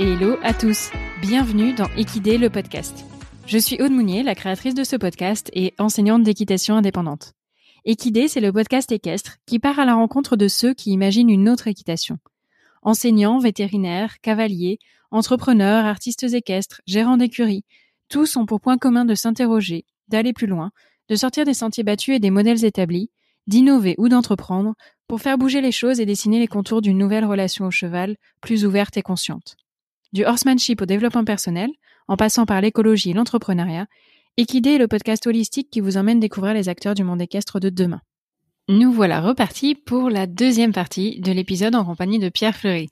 et hello à tous. Bienvenue dans Équidé le podcast. Je suis Aude Mounier, la créatrice de ce podcast et enseignante d'équitation indépendante. Équidé, c'est le podcast équestre qui part à la rencontre de ceux qui imaginent une autre équitation. Enseignants, vétérinaires, cavaliers, entrepreneurs, artistes équestres, gérants d'écuries, tous ont pour point commun de s'interroger, d'aller plus loin, de sortir des sentiers battus et des modèles établis, d'innover ou d'entreprendre pour faire bouger les choses et dessiner les contours d'une nouvelle relation au cheval, plus ouverte et consciente. Du horsemanship au développement personnel, en passant par l'écologie et l'entrepreneuriat, Equidé est le podcast holistique qui vous emmène découvrir les acteurs du monde équestre de demain. Nous voilà repartis pour la deuxième partie de l'épisode en compagnie de Pierre Fleury.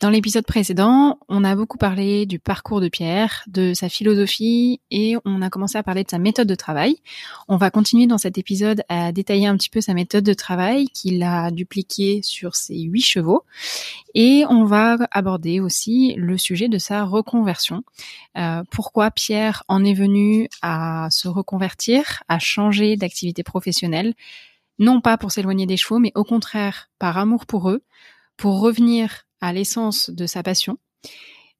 Dans l'épisode précédent, on a beaucoup parlé du parcours de Pierre, de sa philosophie et on a commencé à parler de sa méthode de travail. On va continuer dans cet épisode à détailler un petit peu sa méthode de travail qu'il a dupliquée sur ses huit chevaux et on va aborder aussi le sujet de sa reconversion. Euh, pourquoi Pierre en est venu à se reconvertir, à changer d'activité professionnelle, non pas pour s'éloigner des chevaux, mais au contraire par amour pour eux, pour revenir à l'essence de sa passion.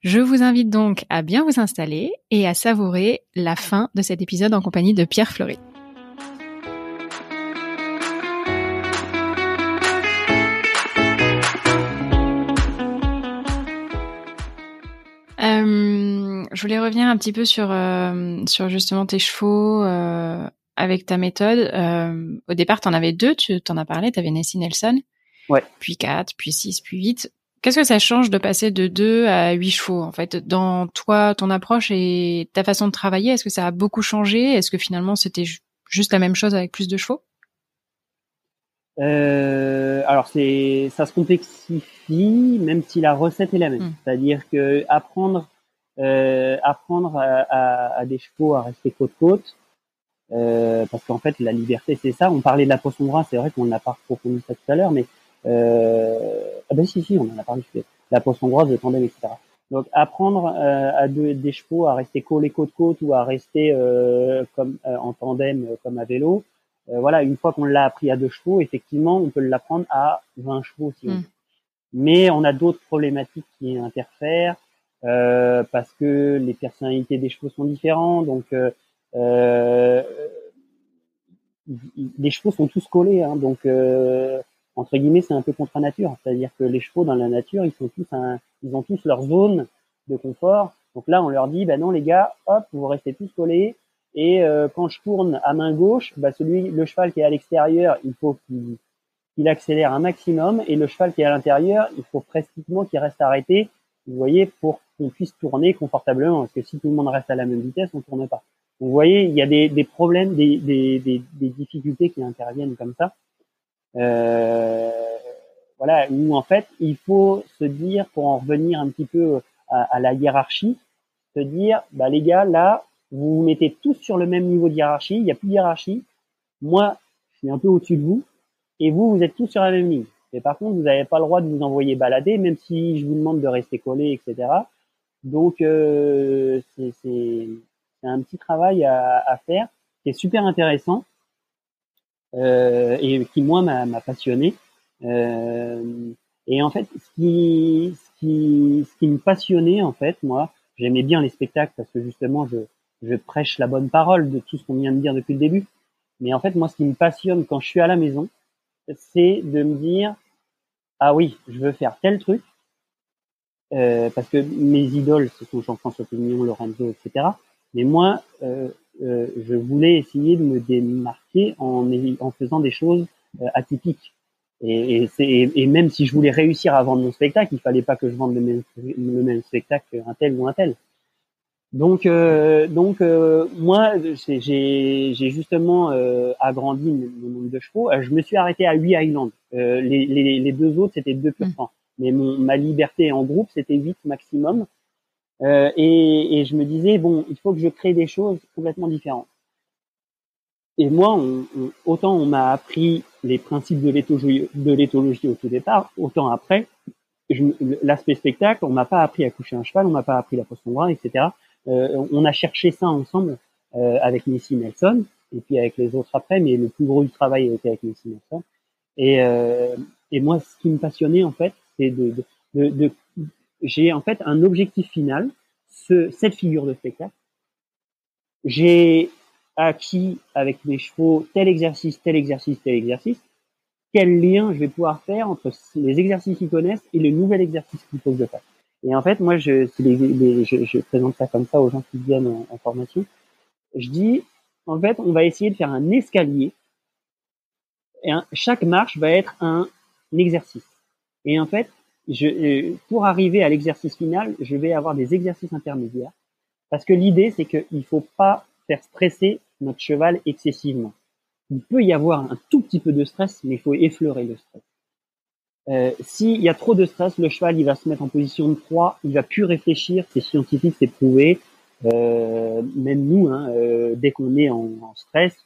Je vous invite donc à bien vous installer et à savourer la fin de cet épisode en compagnie de Pierre Fleury. Euh, je voulais revenir un petit peu sur euh, sur justement tes chevaux euh, avec ta méthode. au départ, tu en avais deux, tu t'en as parlé, tu avais Nessie Nelson. Ouais. Puis quatre, puis six, puis huit. Qu'est-ce que ça change de passer de 2 à 8 chevaux en fait? Dans toi ton approche et ta façon de travailler Est-ce que ça a beaucoup changé? Est-ce que finalement c'était juste la même chose avec plus de chevaux? Euh, alors c'est ça se complexifie même si la recette est la même. Hmm. C'est-à-dire que apprendre euh, apprendre à, à, des chevaux à rester côte côte euh, parce qu'en fait la liberté c'est ça. On parlait de la poisson c'est vrai qu'on n'a pas approfondi ça tout à l'heure, mais ah ben si, si, on en a parlé, la poste hongroise, le tandem, etc. Donc apprendre euh, à deux, des chevaux à rester collés côte-côte ou à rester euh, comme euh, en tandem euh, comme à vélo, voilà, une fois qu'on l'a appris à deux chevaux, effectivement, on peut l'apprendre à 20 chevaux si on hmm. Mais on a d'autres problématiques qui interfèrent parce que les personnalités des chevaux sont différentes, donc les chevaux sont tous collés, hein, donc entre guillemets, c'est un peu contre nature. C'est-à-dire que les chevaux dans la nature, ils sont tous un, ils ont tous leur zone de confort. Donc là, on leur dit, ben non les gars, hop, vous restez tous collés. Et euh, quand je tourne à main gauche, bah celui, le cheval qui est à l'extérieur, il faut qu'il accélère un maximum, et le cheval qui est à l'intérieur, il faut pratiquement qu'il reste arrêté. Vous voyez, pour qu'on puisse tourner confortablement, parce que si tout le monde reste à la même vitesse, on tourne pas. Vous voyez, il y a des, des problèmes, des, des, des, des difficultés qui interviennent comme ça. Euh, voilà, où en fait, il faut se dire, pour en revenir un petit peu à, la hiérarchie, se dire, bah les gars, là, vous vous mettez tous sur le même niveau de hiérarchie, il n'y a plus de hiérarchie. Moi, je suis un peu au-dessus de vous, et vous, vous êtes tous sur la même ligne. Et par contre, vous n'avez pas le droit de vous envoyer balader, même si je vous demande de rester collé, etc. Donc, euh, c'est un petit travail à, à, faire qui est super intéressant euh, et qui moi m'a passionné. Euh, et en fait, ce qui, ce qui, ce qui me passionnait en fait, moi, j'aimais bien les spectacles parce que justement, je, je prêche la bonne parole de tout ce qu'on vient de dire depuis le début. Mais en fait, moi, ce qui me passionne quand je suis à la maison, c'est de me dire ah oui, je veux faire tel truc euh, parce que mes idoles, ce sont Jean-François Pignon, Lorenzo, etc. Mais moi, euh, euh, je voulais essayer de me démarquer en, en faisant des choses euh, atypiques. Et, et, et, même si je voulais réussir à vendre mon spectacle, il fallait pas que je vende le même, le même spectacle qu'un tel ou un tel. Donc, euh, donc euh, moi, j'ai justement euh, agrandi mon nombre de chevaux. Je me suis arrêté à 8 Highlands. Les, les, les, deux autres, c'était deux pur mmh. Mais mon, ma liberté en groupe, c'était 8 maximum. Euh, et, et, je me disais, bon, il faut que je crée des choses complètement différentes. Et moi, on, autant on m'a appris les principes de l'éthologie au tout départ, autant après, l'aspect spectacle, on m'a pas appris à coucher un cheval, on m'a pas appris la poisson droit, etc. Euh, on a cherché ça ensemble euh, avec Missy Nelson, et puis avec les autres après, mais le plus gros du travail a été avec Missy Nelson. Et, euh, et moi, ce qui me passionnait, en fait, c'est de, de, de, j'ai en fait un objectif final, ce, cette figure de spectacle. J'ai acquis avec mes chevaux tel exercice, tel exercice, tel exercice. Quel lien je vais pouvoir faire entre les exercices qu'ils connaissent et le nouvel exercice qu'il faut que je fasse. Et en fait, moi, je, je, je, présente ça comme ça aux gens qui viennent en, formation. Je dis, en fait, on va essayer de faire un escalier. Chaque marche va être un, exercice. Et en fait, je, pour arriver à l'exercice final, je vais avoir des exercices intermédiaires. Parce que l'idée, c'est qu'il ne faut pas faire stresser notre cheval excessivement. Il peut y avoir un tout petit peu de stress, mais il faut effleurer le stress. Euh, S'il y a trop de stress, le cheval il va se mettre en position de proie, il va plus réfléchir, c'est scientifique, c'est prouvé. Euh, même nous, hein, euh, dès qu'on est en, en, stress,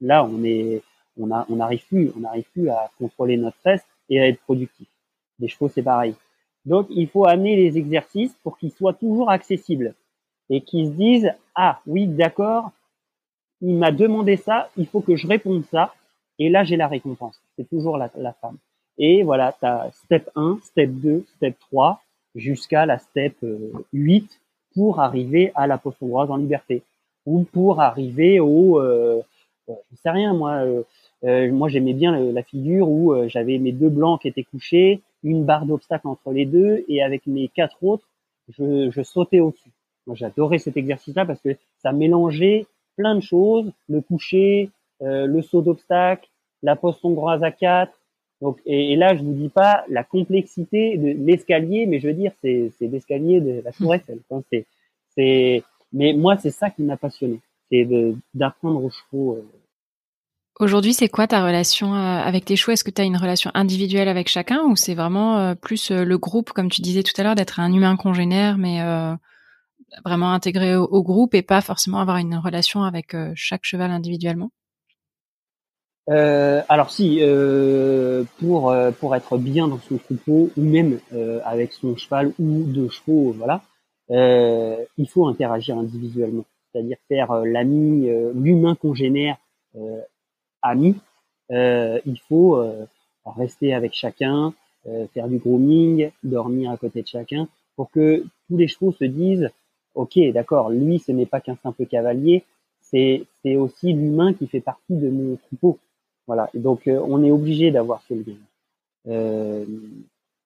là on est, on a, on n'arrive plus, on n'arrive plus à contrôler notre stress et à être productif. Les chevaux c'est pareil. Donc il faut amener les exercices pour qu'ils soient toujours accessibles et qu'ils se disent ah oui d'accord, il m'a demandé ça, il faut que je réponde ça et là j'ai la récompense. C'est toujours la, femme. Et voilà, tu as step 1, step 2, step 3, jusqu'à la step 8 euh, pour arriver à la hongroise en liberté. Ou pour arriver au, euh, euh je sais rien moi, euh moi j'aimais bien la figure où j'avais mes deux blancs qui étaient couchés, une barre d'obstacle entre les deux, et avec mes quatre autres, je, je sautais au-dessus. Moi j'adorais cet exercice-là parce que ça mélangeait plein de choses, le coucher, le saut d'obstacle, la poste hongroise à 4, donc, et, là, je vous dis pas la complexité de l'escalier, mais je veux dire, c'est, c'est l'escalier de la Tour Eiffel. c'est, c'est, mais moi, c'est ça qui m'a passionné, c'est de, d'apprendre aux chevaux. Euh. Aujourd'hui, c'est quoi ta relation euh, avec tes chevaux Est-ce que tu as une relation individuelle avec chacun ou c'est vraiment euh, plus le groupe, comme tu disais tout à l'heure, d'être un humain congénère, mais vraiment intégré au, groupe et pas forcément avoir une relation avec chaque cheval individuellement? Euh, alors si, euh, pour euh, pour être bien dans son troupeau ou même euh, avec son cheval ou deux chevaux, voilà, euh, il faut interagir individuellement, c'est-à-dire faire l'ami, l'humain congénère ami. il faut rester avec chacun, faire du grooming, dormir à côté de chacun, pour que tous les chevaux se disent, ok, d'accord, lui ce n'est pas qu'un simple cavalier, c'est c'est aussi l'humain qui fait partie de mon troupeau voilà. donc, euh, on est obligé d'avoir ce lien. Euh,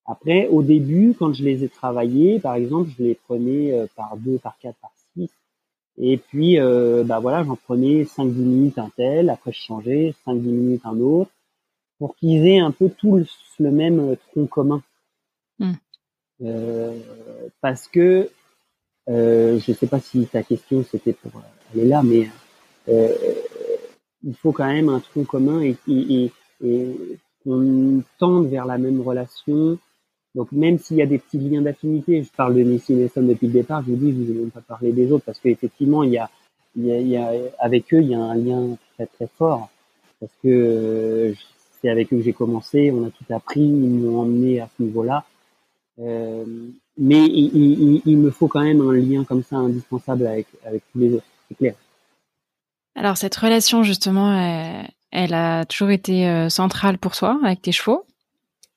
après, au début, quand je les ai travaillés, par exemple, je les prenais euh, par deux, par quatre, par. Et puis, bah voilà, j'en prenais 5-10 minutes un tel, après je changeais, 5-10 minutes un autre, pour qu'ils aient un peu tous le, même tronc commun. Hmm. parce que, je ne sais pas si ta question c'était pour aller là, mais il faut quand même un tronc commun et, et, et qu'on tende vers la même relation. Donc même s'il y a des petits liens d'affinité, je parle de Missy Nelson depuis le départ, je vous dis, je vous ai même pas parlé des autres parce qu'effectivement, il y a, il y a, il y a, avec eux, il y a un lien très très fort parce que euh, c'est avec eux que j'ai commencé, on a tout appris, ils m'ont emmené à ce niveau-là. Euh, mais il, il, il, me faut quand même un lien comme ça indispensable avec, avec tous les autres, c'est clair. Alors cette relation justement, elle, a toujours été euh, centrale pour toi avec tes chevaux,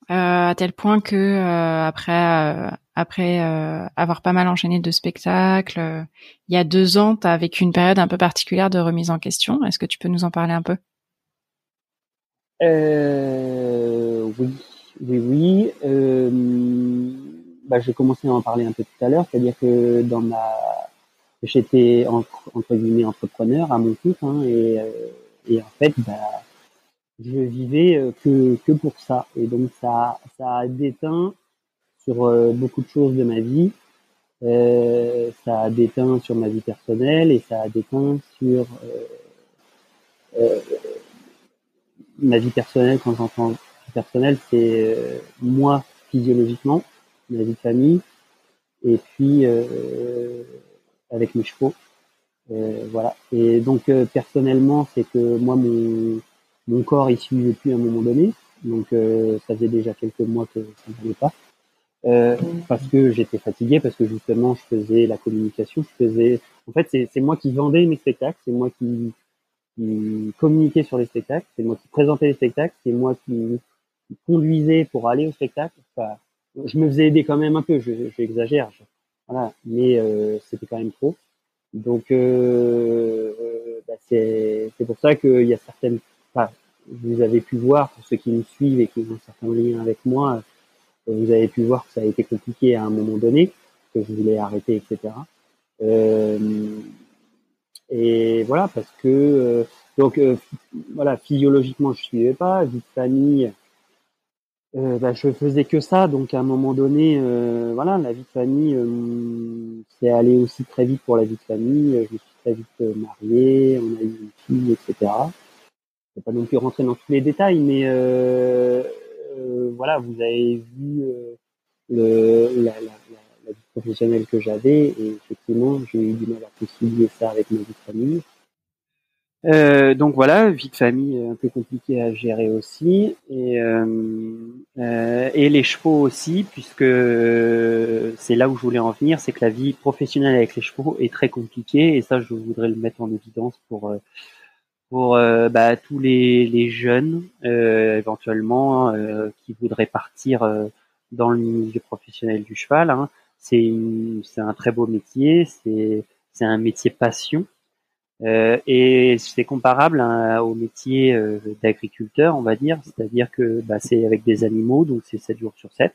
à tel point que euh, après après avoir pas mal enchaîné de spectacles, il y a deux ans, tu as vécu une période un peu particulière de remise en question. Est-ce que tu peux nous en parler un peu? Oui, oui, oui. Bah, j'ai commencé à en parler un peu tout à l'heure, c'est-à-dire que dans ma j'étais entre, guillemets entrepreneur à mon compte hein, et, euh, et en fait bah, je vivais euh, que, que pour ça et donc ça ça a déteint sur euh, beaucoup de choses de ma vie euh, ça a déteint sur ma vie personnelle et ça a déteint sur euh, ma vie personnelle quand j'entends personnelle c'est moi physiologiquement ma vie de famille et puis avec mes chevaux. Euh, voilà. Et donc euh, personnellement, c'est que moi mon mon corps il suivait plus à un moment donné. Donc euh, ça faisait déjà quelques mois que ça n'allait pas. Euh, parce que j'étais fatigué, parce que justement je faisais la communication, je faisais. En fait, c'est moi qui vendais mes spectacles, c'est moi qui, qui communiquais sur les spectacles, c'est moi qui présentais les spectacles, c'est moi qui, conduisais pour aller au spectacle. Enfin, je me faisais aider quand même un peu, j'exagère, je, voilà, mais euh, c'était quand même trop. Donc euh, bah, c'est pour ça qu'il y a certaines, vous avez pu voir pour ceux qui me suivent et qui ont certains liens avec moi, vous avez pu voir que ça a été compliqué à un moment donné, que je voulais arrêter, etc. Euh, et voilà, parce que euh, donc euh, voilà, physiologiquement je suivais pas, vie de famille, euh, bah, je faisais que ça, donc à un moment donné, euh, voilà, la vie de famille, c'est allé aussi très vite pour la vie de famille. Je me suis très vite marié, on a eu une fille, etc. Je vais pas non plus rentrer dans tous les détails, mais voilà, vous avez vu le, la, la, la vie professionnelle que j'avais et effectivement j'ai eu du mal à concilier ça avec ma vie de famille. Euh, donc voilà, vie de famille un peu compliquée à gérer aussi et euh, euh, et les chevaux aussi puisque c'est là où je voulais en venir, c'est que la vie professionnelle avec les chevaux est très compliquée et ça je voudrais le mettre en évidence pour euh, pour euh, bah, tous les, jeunes éventuellement qui voudraient partir dans le milieu professionnel du cheval. Hein c'est un très beau métier, c'est c'est un métier passion. Euh, et c'est comparable hein, au métier euh, d'agriculteur, on va dire, c'est-à-dire que bah, c'est avec des animaux, donc c'est 7 jours sur 7.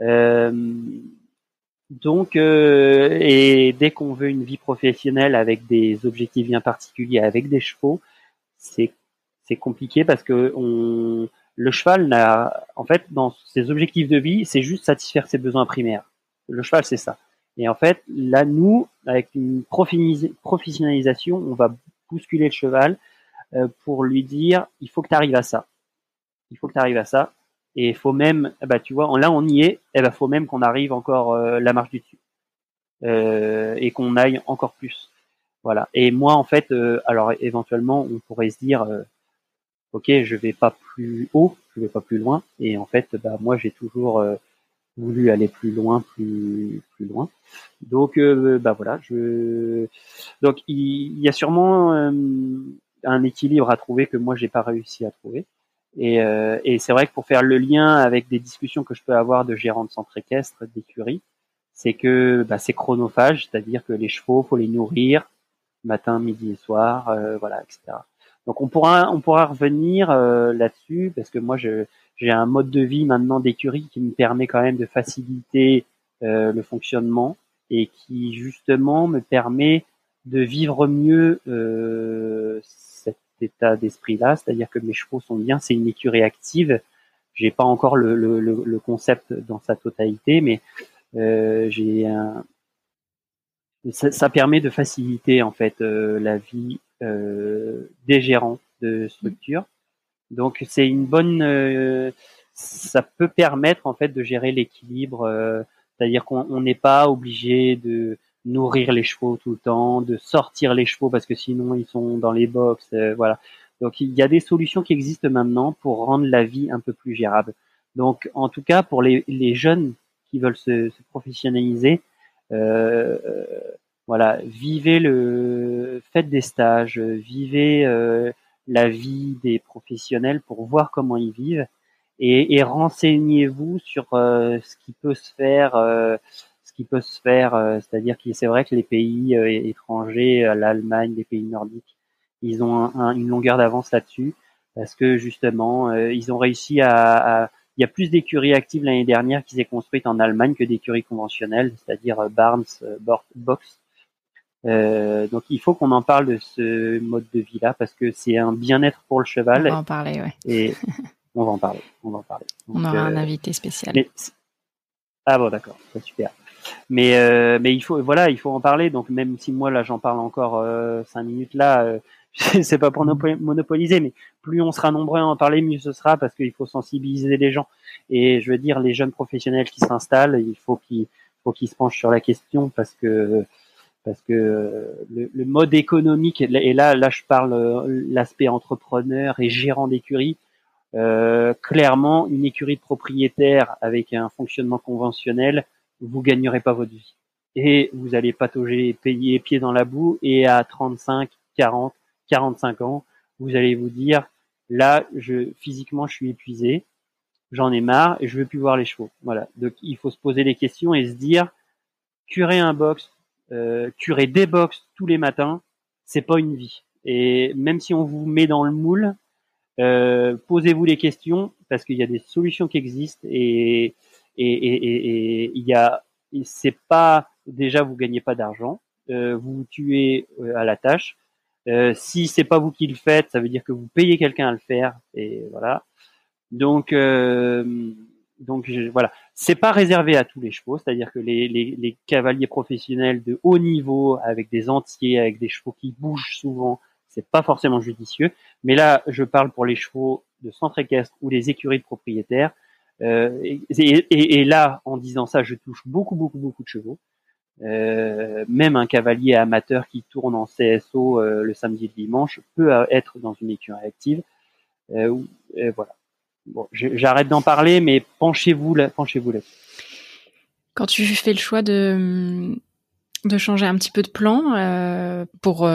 Euh, donc, euh, et dès qu'on veut une vie professionnelle avec des objectifs bien particuliers, avec des chevaux, c'est compliqué parce que on, le cheval n'a, en fait, dans ses objectifs de vie, c'est juste satisfaire ses besoins primaires. Le cheval, c'est ça. Et en fait, là, nous, avec une professionnalisation, on va bousculer le cheval euh, pour lui dire, il faut que tu arrives à ça. Il faut que tu arrives à ça. Et faut même, bah, tu vois, là, on y est, et eh ben, faut même qu'on arrive encore euh, la marche du dessus. Euh, et qu'on aille encore plus. Voilà. Et moi, en fait, alors éventuellement, on pourrait se dire, ok, je vais pas plus haut, je vais pas plus loin. Et en fait, bah, moi, j'ai toujours voulu aller plus loin, plus plus loin. Donc euh, bah voilà, je donc il, y a sûrement euh, un équilibre à trouver que moi j'ai pas réussi à trouver. Et, euh, et c'est vrai que pour faire le lien avec des discussions que je peux avoir de gérants de centre équestre, d'écurie, c'est que bah, c'est chronophage, c'est-à-dire que les chevaux, faut les nourrir matin, midi et soir, voilà, etc. Donc on pourra on pourra revenir là-dessus parce que moi je j'ai un mode de vie maintenant d'écurie qui me permet quand même de faciliter euh, le fonctionnement et qui justement me permet de vivre mieux euh, état d'esprit-là, c'est-à-dire que mes chevaux sont bien, c'est une écurie active. J'ai pas encore le, concept dans sa totalité, mais euh, j'ai un ça, permet de faciliter en fait euh, la vie euh, des gérants de structure donc c'est une bonne, ça peut permettre en fait de gérer l'équilibre, c'est-à-dire qu'on n'est pas obligé de nourrir les chevaux tout le temps, de sortir les chevaux parce que sinon ils sont dans les box, euh, voilà. Donc il y a des solutions qui existent maintenant pour rendre la vie un peu plus gérable. Donc en tout cas pour les, jeunes qui veulent se, se professionnaliser, euh, voilà, vivez le, faites des stages, vivez euh, la vie des professionnels pour voir comment ils vivent et, et renseignez-vous sur euh, ce qui peut se faire, euh, qui peut se faire. Euh, c'est-à-dire que c'est vrai que les pays étrangers, l'Allemagne, les pays nordiques, ils ont une longueur d'avance là-dessus parce que justement, ils ont réussi à, il y a plus d'écuries actives l'année dernière qui s'est construite en Allemagne que d'écuries conventionnelles, c'est-à-dire Barnes, Box, euh, donc il faut qu'on en parle de ce mode de vie là parce que c'est un bien-être pour le cheval. On va en parler, ouais. Et on va en parler. On va en parler. on aura un euh, invité spécial. ah bon, d'accord, c'est super. Mais euh, mais il faut voilà, il faut en parler. Donc même si moi là j'en parle encore euh, cinq minutes là, euh, c'est pas pour monopoliser, mais plus on sera nombreux à en parler, mieux ce sera parce qu'il faut sensibiliser les gens. Et je veux dire, les jeunes professionnels qui s'installent, il faut qu'ils faut qu'ils se penchent sur la question parce que parce que euh, le, mode économique et là là je parle euh, l'aspect entrepreneur et gérant d'écurie euh, clairement une écurie de propriétaire avec un fonctionnement conventionnel vous gagnerez pas votre vie et vous allez patauger payer pieds dans la boue et à 35 40 45 ans vous allez vous dire là je physiquement je suis épuisé j'en ai marre et je veux plus voir les chevaux. Voilà. Donc il faut se poser des questions et se dire curer un box, euh, curer des box tous les matins, c'est pas une vie. Et même si on vous met dans le moule, euh, posez-vous les questions parce qu'il y a des solutions qui existent et et, il y a c'est pas déjà vous gagnez pas d'argent, euh, vous vous tuez euh, à la tâche. Euh, si c'est pas vous qui le faites, ça veut dire que vous payez quelqu'un à le faire et voilà. Donc euh, donc voilà, c'est pas réservé à tous les chevaux, c'est-à-dire que les, les, cavaliers professionnels de haut niveau avec des entiers, avec des chevaux qui bougent souvent, c'est pas forcément judicieux. Mais là, je parle pour les chevaux de centre équestre ou les écuries de propriétaires. Euh, et, là, en disant ça, je touche beaucoup, beaucoup, beaucoup de chevaux. Euh, même un cavalier amateur qui tourne en CSO euh, le samedi et le dimanche peut être dans une écurie active. Voilà. Bon, j'arrête d'en parler, mais penchez-vous là, penchez-vous là. Quand tu fais le choix de de changer un petit peu de plan pour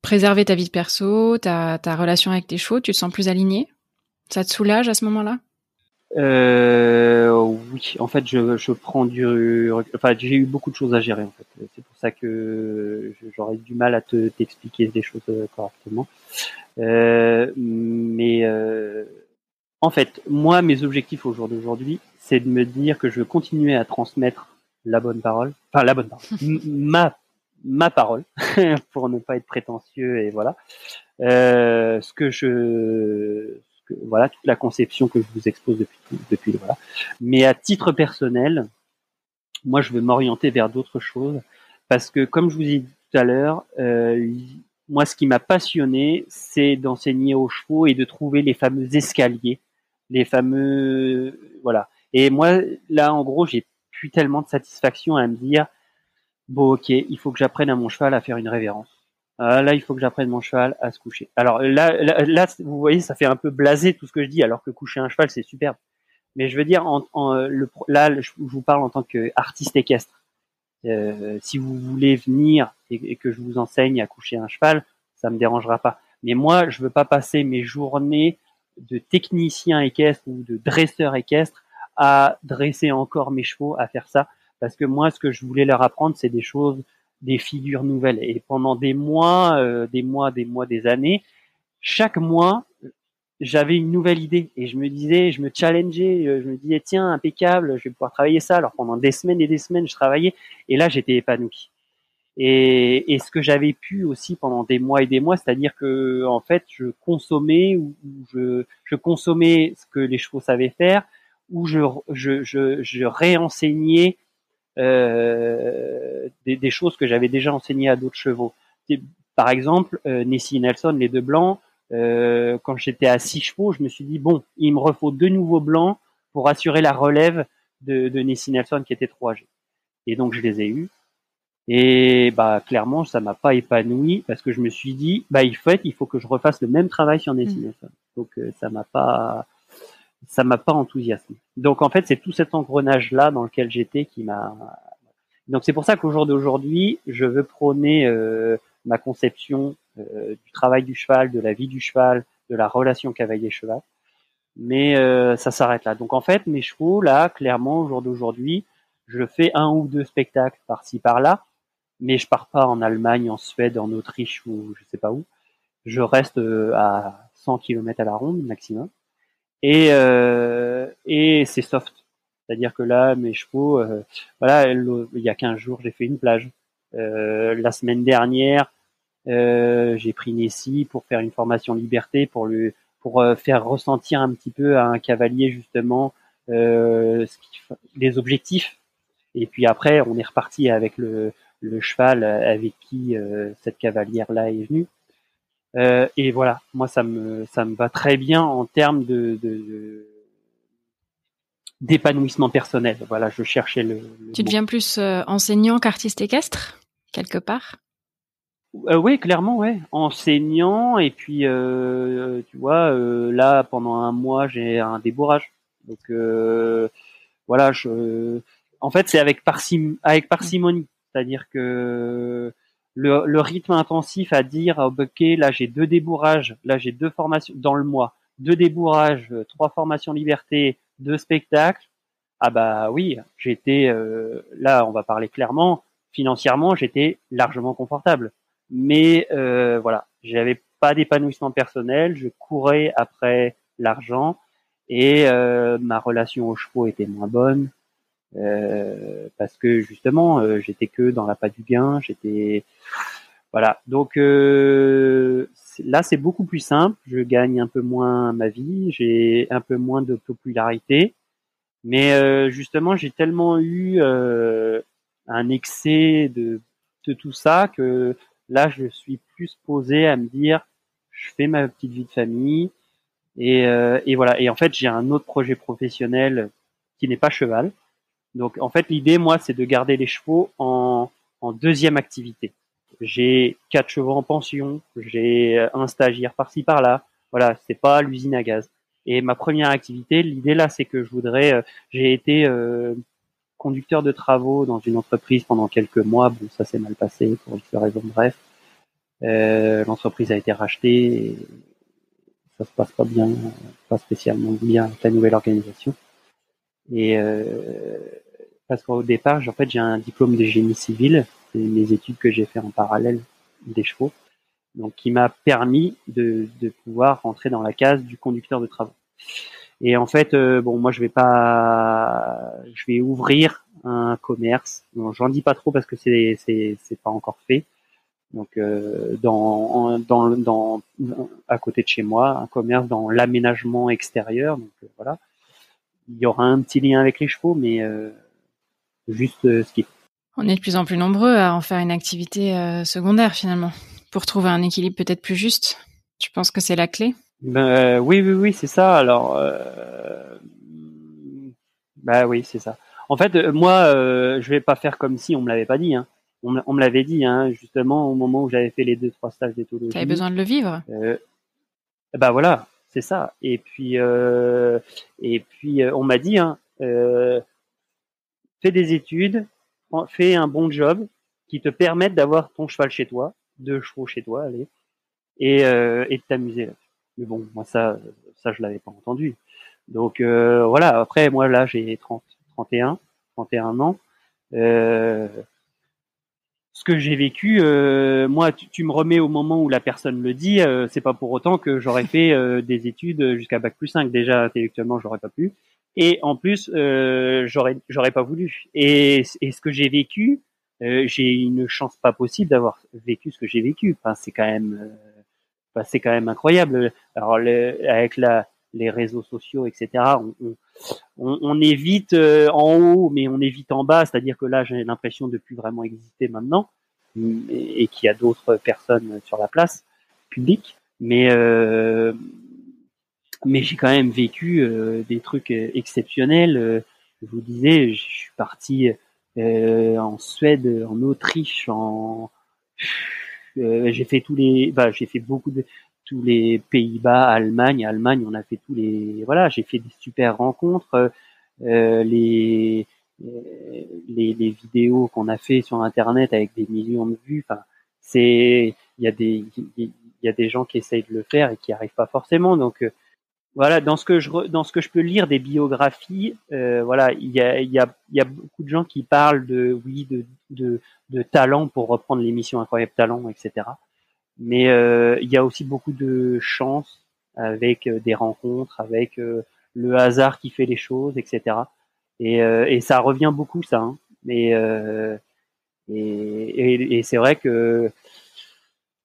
préserver ta vie de perso, ta, ta relation avec tes chevaux, tu te sens plus aligné? Ça te soulage à ce moment-là? Euh, Oui, en fait, je, je prends du, enfin, j'ai eu beaucoup de choses à gérer en fait. C'est pour ça que j'aurais du mal à te t'expliquer des choses euh, correctement. Euh, mais euh, en fait, moi, mes objectifs au jour d'aujourd'hui, c'est de me dire que je veux continuer à transmettre la bonne parole, enfin la bonne parole, ma ma parole, pour ne pas être prétentieux et voilà. Euh, ce que je, voilà, toute la conception que je vous expose depuis, depuis voilà. Mais à titre personnel, moi, je veux m'orienter vers d'autres choses parce que, comme je vous ai dit tout à l'heure, euh, moi, ce qui m'a passionné, c'est d'enseigner aux chevaux et de trouver les fameux escaliers, les fameux, voilà. Et moi, là, en gros, j'ai plus tellement de satisfaction à me dire, bon, ok, il faut que j'apprenne à mon cheval à faire une révérence. Euh, là, il faut que j'apprenne mon cheval à se coucher. Alors là, là, vous voyez, ça fait un peu blasé tout ce que je dis, alors que coucher un cheval, c'est superbe. Mais je veux dire, là, je vous parle en tant qu'artiste équestre. Euh, si vous voulez venir et, que je vous enseigne à coucher un cheval, ça me dérangera pas. Mais moi, je veux pas passer mes journées de technicien équestre ou de dresseur équestre à dresser encore mes chevaux, à faire ça parce que moi, ce que je voulais leur apprendre, c'est des choses, des figures nouvelles. Et pendant des mois, euh, des mois, des mois, des années, chaque mois, j'avais une nouvelle idée et je me disais, je me challengeais, euh, je me disais tiens impeccable, je vais pouvoir travailler ça. Alors pendant des semaines et des semaines, je travaillais et là j'étais épanoui. Et, et, ce que j'avais pu aussi pendant des mois et des mois, c'est-à-dire que en fait je consommais ou je, je consommais ce que les chevaux savaient faire, ou je, je, je, je réenseignais des, des, choses que j'avais déjà enseignées à d'autres chevaux. Par exemple, euh, Nessie Nelson, les deux blancs, euh, quand j'étais à six chevaux, je me suis dit bon, il me refaut deux nouveaux blancs pour assurer la relève de, de Nessie Nelson qui était trop âgé. Et donc je les ai eus. Et bah clairement, ça m'a pas épanoui parce que je me suis dit bah il faut il faut que je refasse le même travail sur Nessie mmh. Nelson. Donc euh, ça m'a pas ça m'a pas enthousiasmé. Donc en fait, c'est tout cet engrenage là dans lequel j'étais qui m'a. Donc c'est pour ça qu'au jour d'aujourd'hui, je veux prôner euh, ma conception euh, du travail du cheval, de la vie du cheval, de la relation cavalier-cheval. Mais euh, ça s'arrête là. Donc en fait, mes chevaux là, clairement, au jour d'aujourd'hui, je fais un ou deux spectacles par-ci par-là, mais je pars pas en Allemagne, en Suède, en Autriche ou je sais pas où. Je reste euh, à 100 km à la ronde maximum et euh, et c'est soft. C'est-à-dire que là, mes chevaux, euh, voilà, il y a 15 jours, j'ai fait une plage. Euh, la semaine dernière, euh, j'ai pris Nessie pour faire une formation liberté, pour lui, pour euh, faire ressentir un petit peu à un cavalier justement euh, les objectifs. Et puis après, on est reparti avec le, le cheval avec qui cette cavalière-là est venue. Euh, et voilà, moi ça me ça me va très bien en termes de, de, d'épanouissement personnel. Voilà, je cherchais le. le tu deviens plus euh, enseignant qu'artiste équestre quelque part? Euh, oui, clairement, ouais, enseignant et puis tu vois là pendant un mois j'ai un débourrage. Donc voilà, je en fait c'est avec parcim avec parcimonie, c'est-à-dire que le, le, rythme intensif à dire oh, ok là j'ai deux débourrages, là j'ai deux formations dans le mois, deux débourrages, euh, trois formations liberté, de spectacle, ah bah oui, j'étais là, on va parler clairement, financièrement, j'étais largement confortable. Mais voilà, j'avais pas d'épanouissement personnel, je courais après l'argent et ma relation aux chevaux était moins bonne. Euh, parce que justement euh, j'étais que dans la pas du gain, j'étais voilà. Donc euh, là c'est beaucoup plus simple, je gagne un peu moins ma vie, j'ai un peu moins de popularité, mais justement j'ai tellement eu un excès de, de tout ça que là je suis plus posé à me dire je fais ma petite vie de famille et, et voilà. Et en fait j'ai un autre projet professionnel qui n'est pas cheval donc en fait l'idée moi c'est de garder les chevaux en, deuxième activité. J'ai quatre chevaux en pension, j'ai un stagiaire par-ci par-là. Voilà, c'est pas l'usine à gaz. Et ma première activité, l'idée là, c'est que je voudrais. Euh, j'ai été euh, conducteur de travaux dans une entreprise pendant quelques mois. Bon, ça s'est mal passé pour une raison bref. Euh, L'entreprise a été rachetée. Et ça se passe pas bien, pas spécialement bien avec la nouvelle organisation. Et euh, parce qu'au départ, en fait, j'ai un diplôme de génie civil, c'est mes études que j'ai fait en parallèle des chevaux, donc qui m'a permis de, de pouvoir rentrer dans la case du conducteur de travaux. Et en fait, euh, bon, moi, je vais pas, je vais ouvrir un commerce. J'en dis pas trop parce que c'est c'est c'est pas encore fait. Donc, euh, dans, dans dans à côté de chez moi, un commerce dans l'aménagement extérieur. Donc euh, voilà il y aura un petit lien avec les chevaux, mais euh, juste euh, ce qui. On est de plus en plus nombreux à en faire une activité euh, secondaire finalement, pour trouver un équilibre peut-être plus juste. Tu penses que c'est la clé? Ben, Oui, oui, oui, c'est ça. Alors, bah oui, c'est ça. En fait, moi, je vais pas faire comme si on me l'avait pas dit. Hein. On, me l'avait dit, hein, justement, au moment où j'avais fait les deux trois stages d'éthologie. Tu avais besoin de le vivre? bah voilà, c'est ça. Et puis, euh, et puis euh, on m'a dit, hein, euh, fais des études, fais un bon job qui te permette d'avoir ton cheval chez toi, deux chevaux chez toi, allez, et, et de t'amuser. Mais bon, moi ça, ça je l'avais pas entendu. Donc voilà. Après, moi là, j'ai 30, 31, 31 ans. Euh, ce que j'ai vécu, euh, moi, tu, me remets au moment où la personne le dit, euh, c'est pas pour autant que j'aurais fait euh, des études jusqu'à bac plus 5. Déjà intellectuellement, j'aurais pas pu, et en plus, j'aurais j'aurais pas voulu. Et, ce que j'ai vécu, j'ai une chance pas possible d'avoir vécu ce que j'ai vécu. Enfin, c'est quand même, enfin, c'est quand même incroyable. Alors, avec la les réseaux sociaux, etc. On, on, euh, en haut, mais on est vite en bas. C'est-à-dire que là, j'ai l'impression de plus vraiment exister maintenant, et, qu'il y a d'autres personnes sur la place publique. Mais euh, j'ai quand même vécu euh, des trucs exceptionnels. Je vous disais, je suis parti en Suède, en Autriche, en j'ai fait tous les, bah, j'ai fait beaucoup de, tous les Pays-Bas, Allemagne. Allemagne, on a fait tous les. Voilà, j'ai fait des super rencontres. Euh, les, les, les vidéos qu'on a fait sur Internet avec des millions de vues. Enfin, c'est il y a des il y a des gens qui essayent de le faire et qui arrivent pas forcément. Donc euh, voilà, dans ce que je dans ce que je peux lire des biographies, euh, voilà, il y a il y a il y a beaucoup de gens qui parlent de oui de de, de talent pour reprendre l'émission Incroyable Talent, etc. Mais euh, il y a aussi beaucoup de chance avec euh, des rencontres, avec euh, le hasard qui fait les choses, etc. Et, et ça revient beaucoup ça. Hein. Mais et, et, et c'est vrai que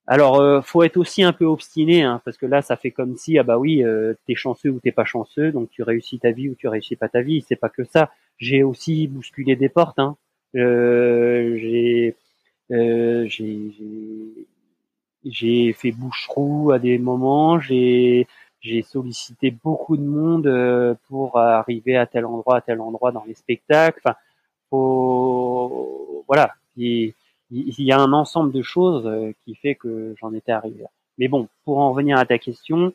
alors, euh, faut être aussi un peu obstiné, hein, parce que là, ça fait comme si, ah bah oui, euh, t'es chanceux ou t'es pas chanceux, donc tu réussis ta vie ou tu réussis pas ta vie. C'est pas que ça. J'ai aussi bousculé des portes. Hein. Euh, j'ai, j'ai, j'ai fait boucherou à des moments, j'ai j'ai sollicité beaucoup de monde euh, pour arriver à tel endroit, à tel endroit dans les spectacles. Enfin, faut, voilà, il, y a un ensemble de choses euh, qui fait que j'en étais arrivé là. Mais bon, pour en revenir à ta question,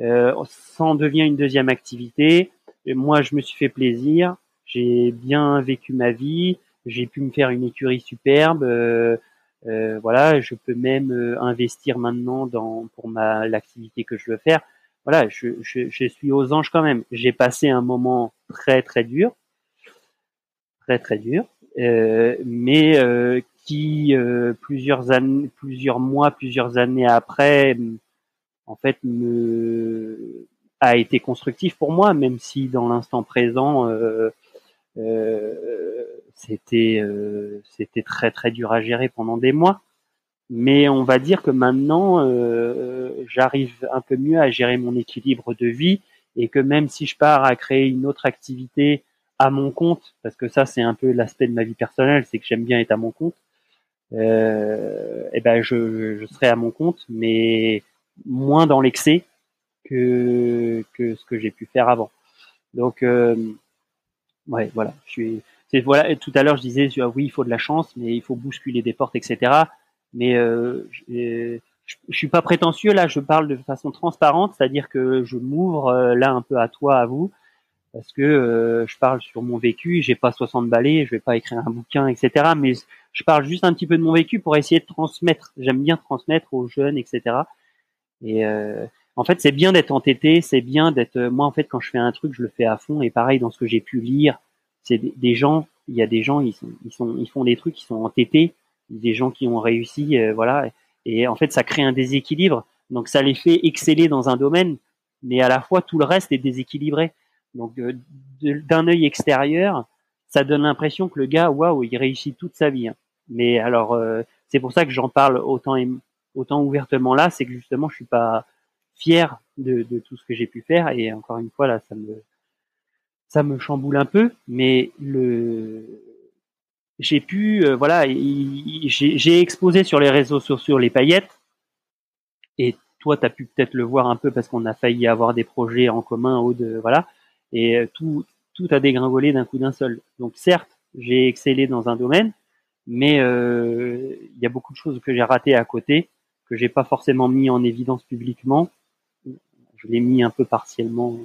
euh, ça en devient une deuxième activité. moi, je me suis fait plaisir, j'ai bien vécu ma vie, j'ai pu me faire une écurie superbe. Euh, voilà, je peux même euh, investir maintenant dans pour ma l'activité que je veux faire. voilà, je, je, je, suis aux anges quand même. J'ai passé un moment très très dur, très très dur, euh, mais euh, qui euh, plusieurs années, plusieurs mois, plusieurs années après, en fait, me a été constructif pour moi, même si dans l'instant présent, euh, euh, c'était euh, c'était très très dur à gérer pendant des mois. Mais on va dire que maintenant, j'arrive un peu mieux à gérer mon équilibre de vie et que même si je pars à créer une autre activité à mon compte, parce que ça c'est un peu l'aspect de ma vie personnelle, c'est que j'aime bien être à mon compte. Euh, et ben je, serai à mon compte, mais moins dans l'excès que que ce que j'ai pu faire avant. Donc euh, ouais, voilà, je suis voilà. Tout à l'heure je disais oui, il faut de la chance, mais il faut bousculer des portes, etc. Mais euh, je, je suis pas prétentieux là, je parle de façon transparente, c'est-à-dire que je m'ouvre euh, là un peu à toi, à vous, parce que euh, je parle sur mon vécu, j'ai pas 60 balais, je vais pas écrire un bouquin, etc. Mais je parle juste un petit peu de mon vécu pour essayer de transmettre. J'aime bien transmettre aux jeunes, etc. Et euh, en fait, c'est bien d'être entêté, c'est bien d'être. Moi, en fait, quand je fais un truc, je le fais à fond. Et pareil, dans ce que j'ai pu lire, c'est des, gens. Il y a des gens, ils ils sont, ils font des trucs, qui sont entêtés. Des gens qui ont réussi, euh, voilà. Et en fait, ça crée un déséquilibre. Donc, ça les fait exceller dans un domaine, mais à la fois tout le reste est déséquilibré. Donc, euh, d'un œil extérieur, ça donne l'impression que le gars, waouh, il réussit toute sa vie. Hein. Mais alors, euh, c'est pour ça que j'en parle autant autant ouvertement là, c'est que justement, je suis pas fier de, tout ce que j'ai pu faire. Et encore une fois, là, ça me ça me chamboule un peu, mais le j'ai pu, euh, voilà, j'ai exposé sur les réseaux sociaux les paillettes. Et toi, tu as pu peut-être le voir un peu parce qu'on a failli avoir des projets en commun ou de voilà. Et euh, tout tout a dégringolé d'un coup d'un seul. Donc certes, j'ai excellé dans un domaine, mais euh, il y a beaucoup de choses que j'ai ratées à côté, que j'ai pas forcément mis en évidence publiquement. Je l'ai mis un peu partiellement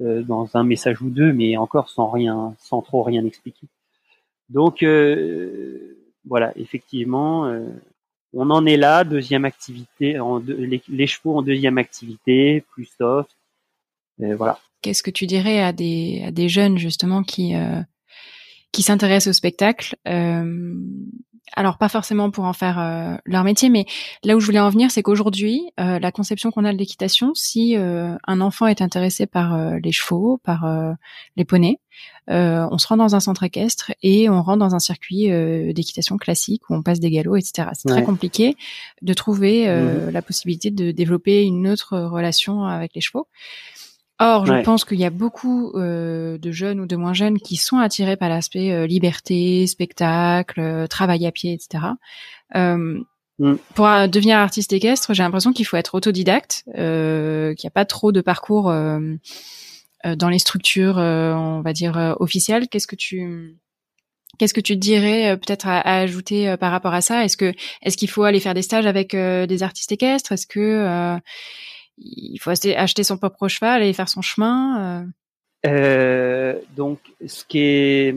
euh, dans un message ou deux, mais encore sans rien, sans trop rien expliquer. Donc euh, voilà, effectivement, euh, on en est là, deuxième activité, les, chevaux en deuxième activité, plus soft, voilà. Qu'est-ce que tu dirais à des à des jeunes justement qui qui s'intéressent au spectacle. Euh, alors pas forcément pour en faire euh, leur métier, mais là où je voulais en venir, c'est qu'aujourd'hui, euh, la conception qu'on a de l'équitation, si un enfant est intéressé par les chevaux, par les poneys, on se rend dans un centre équestre et on rentre dans un circuit d'équitation classique où on passe des galops, etc. C'est très compliqué de trouver mmh la possibilité de développer une autre relation avec les chevaux. Or, je pense qu'il y a beaucoup euh, de jeunes ou de moins jeunes qui sont attirés par l'aspect euh, liberté, spectacle, euh, travail à pied, etc. Euh, mm. Pour devenir artiste équestre, j'ai l'impression qu'il faut être autodidacte, qu'il n'y a pas trop de parcours dans les structures, on va dire officielles. Qu'est-ce que tu Qu'est-ce que tu dirais peut-être à, ajouter par rapport à ça? Est-ce que est-ce qu'il faut aller faire des stages avec des artistes équestres? Est-ce que il faut acheter son propre cheval et faire son chemin. Euh. euh, donc, ce qui est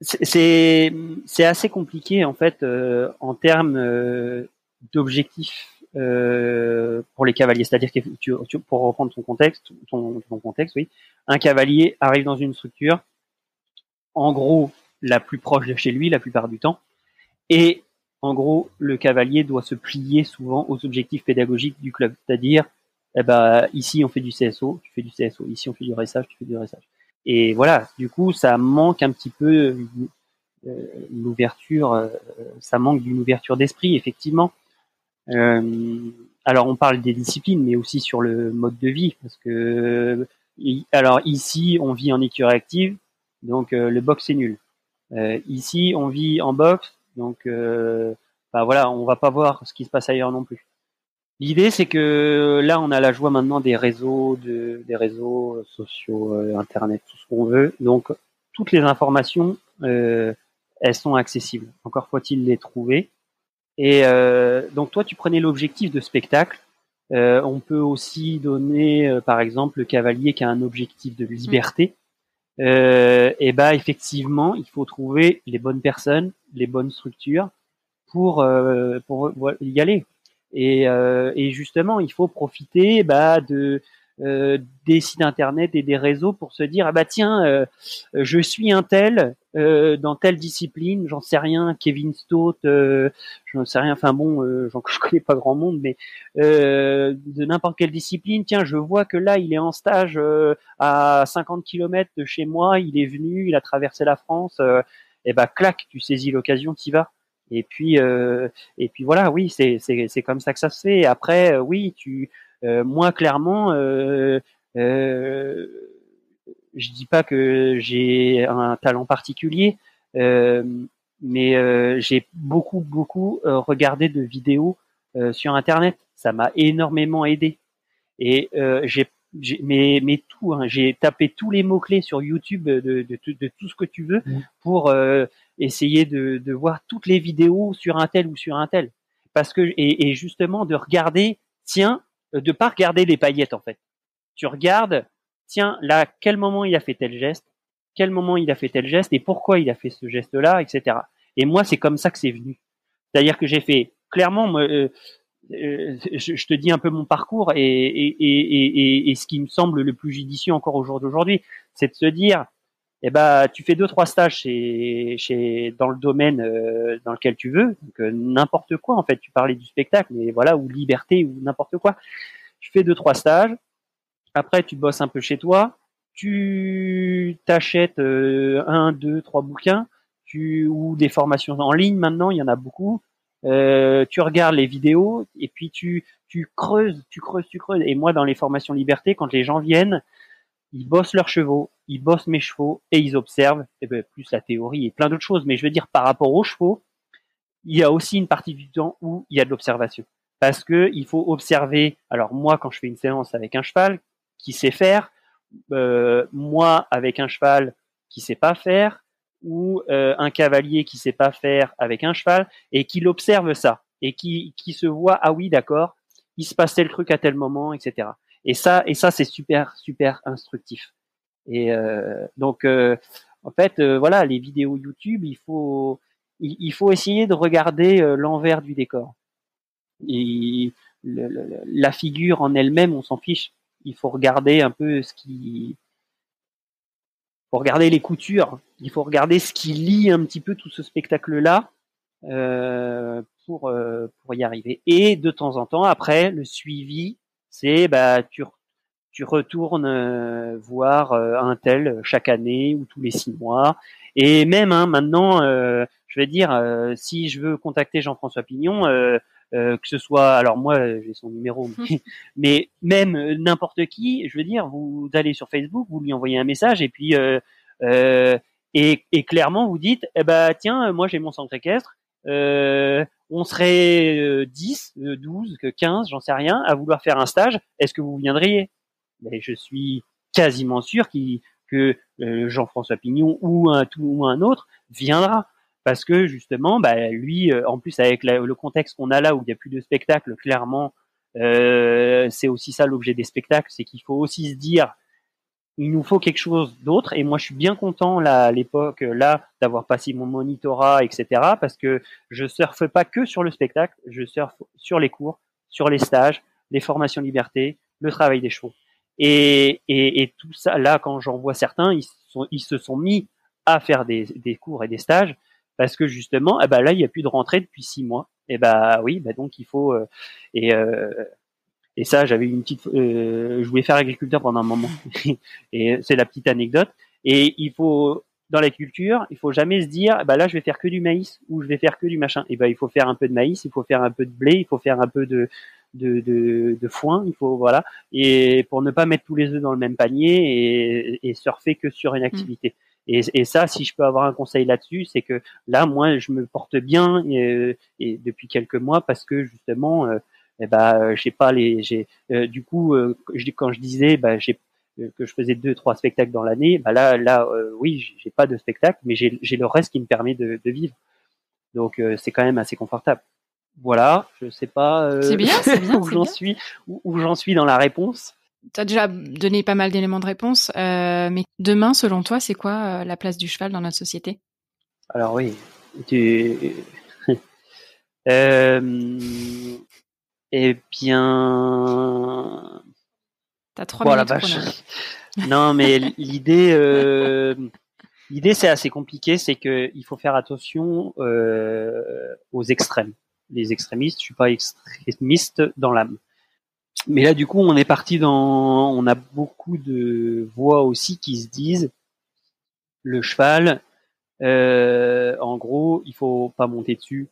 c'est c'est assez compliqué en fait euh, en termes d'objectifs pour les cavaliers. C'est-à-dire que tu, pour reprendre ton contexte, ton contexte, oui, un cavalier arrive dans une structure, en gros la plus proche de chez lui la plupart du temps, et en gros le cavalier doit se plier souvent aux objectifs pédagogiques du club, c'est-à-dire eh ben, ici on fait du CSO, tu fais du CSO. Ici on fait du dressage, tu fais du dressage. Et voilà, du coup, ça manque un petit peu euh, l'ouverture, euh, ça manque d'une ouverture d'esprit, effectivement. Euh, alors on parle des disciplines, mais aussi sur le mode de vie, parce que alors ici on vit en écurie active, donc le box c'est nul. ici on vit en box, donc bah voilà, on va pas voir ce qui se passe ailleurs non plus. L'idée, c'est que là, on a la joie maintenant des réseaux, de, des réseaux sociaux, euh, Internet, tout ce qu'on veut. Donc, toutes les informations, euh, elles sont accessibles. Encore faut-il les trouver. Et euh, donc, toi, tu prenais l'objectif de spectacle. on peut aussi donner, par exemple, le cavalier qui a un objectif de liberté. et bah, effectivement, il faut trouver les bonnes personnes, les bonnes structures pour pour y aller. Et, euh, et, justement, il faut profiter bah, de euh, des sites internet et des réseaux pour se dire ah bah tiens euh, je suis un tel euh, dans telle discipline j'en sais rien Kevin Stott euh, j'en sais rien enfin bon j'en je connais pas grand monde mais de n'importe quelle discipline tiens je vois que là il est en stage à 50 km de chez moi il est venu il a traversé la France et bah clac tu saisis l'occasion t'y vas et puis et puis voilà oui c'est c'est c'est comme ça que ça se fait après oui tu euh, moi, clairement, euh, euh, je dis pas que j'ai un talent particulier, euh, mais j'ai beaucoup, beaucoup regardé de vidéos sur Internet. Ça m'a énormément aidé. Et j'ai mais, mais tout, hein, j'ai tapé tous les mots-clés sur YouTube de, de, de, tout ce que tu veux mmh. pour essayer de, voir toutes les vidéos sur un tel ou sur un tel. Parce que, et, justement, de regarder, tiens, euh, de pas regarder les paillettes en fait. Tu regardes, tiens, là, quel moment il a fait tel geste, quel moment il a fait tel geste et pourquoi il a fait ce geste-là, etc. Et moi, c'est comme ça que c'est venu. C'est-à-dire que j'ai fait clairement, moi, euh, euh, je, te dis un peu mon parcours et, et, et, et, ce qui me semble le plus judicieux encore au jour d'aujourd'hui, c'est de se dire, eh ben, tu fais deux trois stages chez, chez dans le domaine dans lequel tu veux, donc n'importe quoi en fait. Tu parlais du spectacle, mais voilà, ou liberté ou n'importe quoi tu fais deux trois stages, après tu bosses un peu chez toi, tu t'achètes euh, un, deux, trois bouquins, tu ou des formations en ligne maintenant, il y en a beaucoup. Euh, tu regardes les vidéos et puis tu tu creuses, tu creuses, tu creuses. Et moi, dans les formations liberté, quand les gens viennent, ils bossent leurs chevaux, ils bossent mes chevaux et ils observent. Et ben, plus la théorie et plein d'autres choses. Mais je veux dire, par rapport aux chevaux, il y a aussi une partie du temps où il y a de l'observation parce que il faut observer. Alors moi, quand je fais une séance avec un cheval qui sait faire, euh, moi avec un cheval qui sait pas faire, ou euh, un cavalier qui sait pas faire avec un cheval et qui l'observe ça et qui qui se voit ah oui d'accord, il se passait le truc à tel moment, etc. Et ça et ça c'est super super instructif. Et euh, donc en fait voilà les vidéos YouTube, il faut il faut essayer de regarder l'envers du décor et la figure en elle-même, on s'en fiche. Il faut regarder un peu ce qui, faut regarder les coutures. Il faut regarder ce qui lie un petit peu tout ce spectacle-là euh, pour euh, pour y arriver. Et de temps en temps, après, le suivi, c'est bah tu tu retournes euh, voir euh, un tel chaque année ou tous les six mois. Et même hein, maintenant, je vais dire, si je veux contacter Jean-François Pignon, euh, que ce soit, alors moi j'ai son numéro, mais, même euh, n'importe qui, je veux dire, vous allez sur Facebook, vous lui envoyez un message et puis euh, euh et, et, clairement vous dites, eh ben tiens, moi j'ai mon centre équestre, on serait 10, 12, 15, j'en sais rien, à vouloir faire un stage, est-ce que vous viendriez? Mais je suis quasiment sûr que Jean-François Pignon ou un, ou un autre viendra. Parce que justement, bah, lui, euh, en plus avec le contexte qu'on a là où il n'y a plus de spectacle, clairement, euh, c'est aussi ça l'objet des spectacles, c'est qu'il faut aussi se dire, il nous faut quelque chose d'autre. Et moi, je suis bien content là à l'époque là d'avoir passé mon monitorat, etc. Parce que je surfe pas que sur le spectacle, je surfe sur les cours, sur les stages, les formations liberté, le travail des chevaux. Et, et, et tout ça, là, quand j'en vois certains, ils, sont, ils se sont mis à faire des, des cours et des stages parce que justement, eh ben là, il n'y a plus de rentrée depuis six mois. Et eh ben oui, bah donc il faut euh, et euh, et ça, j'avais une petite, euh, je voulais faire agriculteur pendant un moment, et c'est la petite anecdote. Et il faut dans la culture, il faut jamais se dire, bah là, je vais faire que du maïs ou je vais faire que du machin. Et ben il faut faire un peu de maïs, il faut faire un peu de blé, il faut faire un peu de de, de, de foin, il faut voilà, et pour ne pas mettre tous les œufs dans le même panier et, et surfer que sur une mmh. activité. Et, et, ça, si je peux avoir un conseil là-dessus, c'est que là, moi, je me porte bien et, et depuis quelques mois parce que justement, euh, eh ben, j'ai pas les, j'ai, euh, du coup, euh, quand je disais, j'ai que je faisais deux, trois spectacles dans l'année, bah là, là, oui, j'ai pas de spectacle, mais j'ai, le reste qui me permet de, de vivre. Donc, c'est quand même assez confortable. Voilà, je sais pas c'est bien, bien, où j'en suis, où, où j'en suis dans la réponse tu as déjà donné pas mal d'éléments de réponse, euh, mais demain, selon toi, c'est quoi euh, la place du cheval dans notre société? Alors oui, tu... eh bien... T'as trois minutes. Vache. non, mais l'idée, euh, l'idée c'est assez compliqué, c'est que il faut faire attention euh, aux extrêmes. Les extrémistes, je suis pas extrémiste dans l'âme. Mais là, du coup, on est parti dans, on a beaucoup de voix aussi qui se disent, le cheval, euh, en gros, il faut pas monter dessus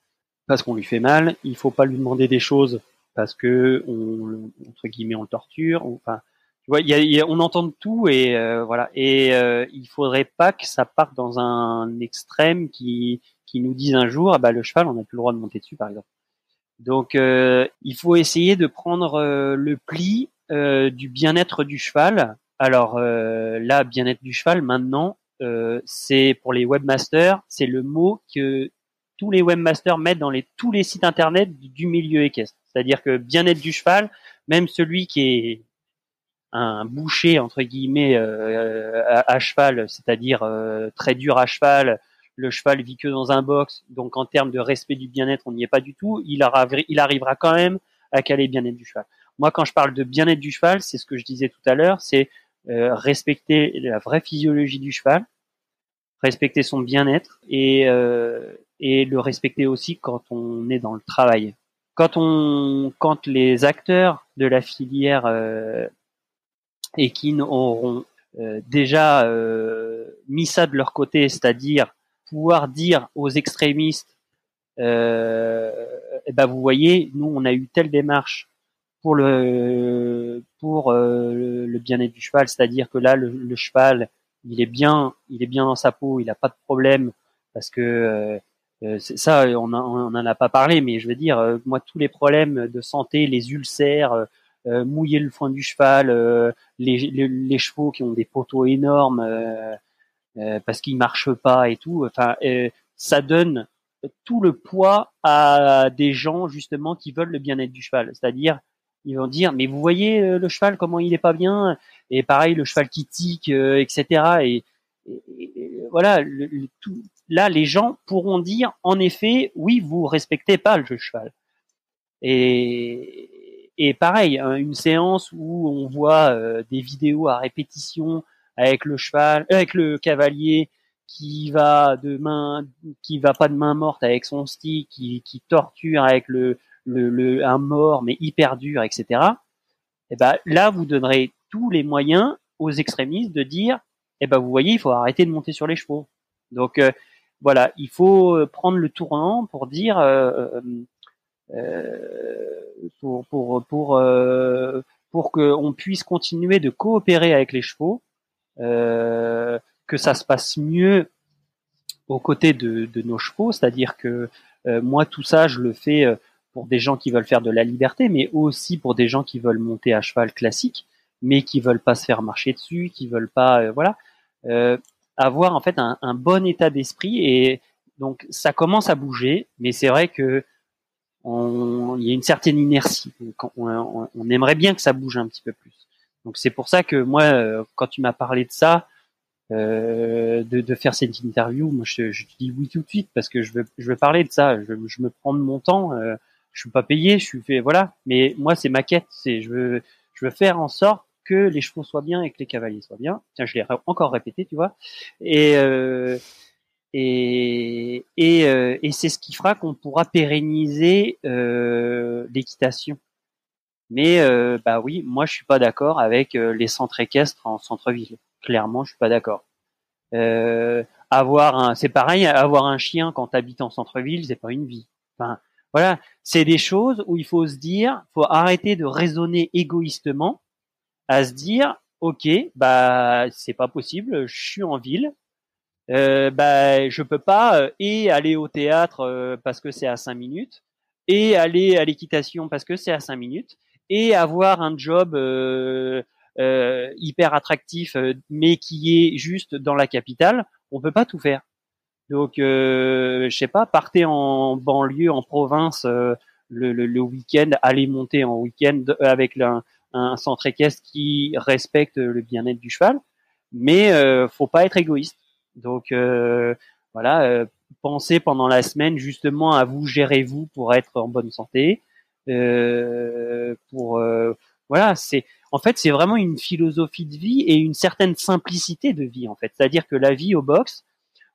parce qu'on lui fait mal. Il faut pas lui demander des choses parce que on, entre guillemets, on le torture. Enfin, tu vois, on entend tout et euh, voilà. Et euh, il faudrait pas que ça parte dans un extrême qui qui nous dise un jour, ah bah le cheval, on n'a plus le droit de monter dessus, par exemple. Donc, euh, il faut essayer de prendre euh, le pli du bien-être du cheval. Alors là, bien-être du cheval, maintenant, c'est pour les webmasters, c'est le mot que tous les webmasters mettent dans les, tous les sites internet du milieu équestre. C'est-à-dire que bien-être du cheval, même celui qui est un boucher entre guillemets euh, à, cheval, c'est-à-dire euh, très dur à cheval, le cheval vit que dans un box, donc en termes de respect du bien-être, on n'y est pas du tout. Il, arrivera, quand même à caler bien-être du cheval. Moi, quand je parle de bien-être du cheval, c'est ce que je disais tout à l'heure, c'est euh, respecter la vraie physiologie du cheval, respecter son bien-être euh, et le respecter aussi quand on est dans le travail. Quand on, quand les acteurs de la filière euh, équine auront euh, déjà euh, mis ça de leur côté, c'est-à-dire pouvoir dire aux extrémistes, euh, eh ben vous voyez, nous on a eu telle démarche pour le bien-être du cheval, c'est-à-dire que là le, cheval il est bien il est bien dans sa peau, il n'a pas de problème parce que ça on on en a pas parlé, mais je veux dire euh, moi tous les problèmes de santé, les ulcères, mouiller le foin du cheval, les, les, chevaux qui ont des poteaux énormes parce qu'ils marchent pas et tout, enfin ça donne tout le poids à des gens justement qui veulent le bien-être du cheval, c'est-à-dire ils vont dire mais vous voyez euh, le cheval comment il est pas bien? Et pareil le cheval qui tique euh, etc et, voilà tout, là les gens pourront dire en effet oui vous respectez pas le cheval et, pareil hein, une séance où on voit euh, des vidéos à répétition avec le cheval avec le cavalier qui va de main qui va pas de main morte avec son stick qui, torture avec le le, un mort mais hyper dur, etc. Et eh ben là, vous donnerez tous les moyens aux extrémistes de dire, eh ben vous voyez, il faut arrêter de monter sur les chevaux. Donc euh, voilà, il faut euh, prendre le tournant pour dire, euh, pour pour pour pour qu'on puisse continuer de coopérer avec les chevaux, que ça se passe mieux aux côtés de, nos chevaux, c'est-à-dire que moi tout ça je le fais pour des gens qui veulent faire de la liberté, mais aussi pour des gens qui veulent monter à cheval classique, mais qui veulent pas se faire marcher dessus, qui veulent pas, euh, voilà, euh, avoir en fait un, bon état d'esprit. Et donc ça commence à bouger, mais c'est vrai que il y a une certaine inertie. On, aimerait bien que ça bouge un petit peu plus. Donc c'est pour ça que moi, euh, quand tu m'as parlé de ça, euh, de, faire cette interview, moi je, te dis oui tout de suite parce que je veux, je veux parler de ça. Je, je me prends de mon temps. Euh, je suis pas payé, je suis fait, voilà. Mais moi, c'est ma quête. C'est, je veux, je veux faire en sorte que les chevaux soient bien et que les cavaliers soient bien. Tiens, je l'ai encore répété, tu vois. Et euh, et euh, et c'est ce qui fera qu'on pourra pérenniser euh, l'équitation. Mais bah oui, moi je suis pas d'accord avec les centres équestres en centre-ville. Clairement, je suis pas d'accord. Avoir un, c'est pareil, avoir un chien quand habites en centre-ville, c'est pas une vie. Enfin, voilà, c'est des choses où il faut se dire, faut arrêter de raisonner égoïstement, à se dire, ok, bah c'est pas possible, je suis en ville, euh, bah je peux pas euh, et aller au théâtre euh, parce que c'est à cinq minutes, et aller à l'équitation parce que c'est à cinq minutes, et avoir un job euh, hyper attractif mais qui est juste dans la capitale, on peut pas tout faire. Donc, euh, je sais pas, partez en banlieue, en province euh, le, le, le week-end, allez monter en week-end avec un, un, centre équestre qui respecte le bien-être du cheval, mais euh, faut pas être égoïste. Donc euh, voilà, euh, pensez pendant la semaine justement à vous, gérez vous pour être en bonne santé. pour voilà, c'est en fait, c'est vraiment une philosophie de vie et une certaine simplicité de vie, en fait. C'est-à-dire que la vie au box,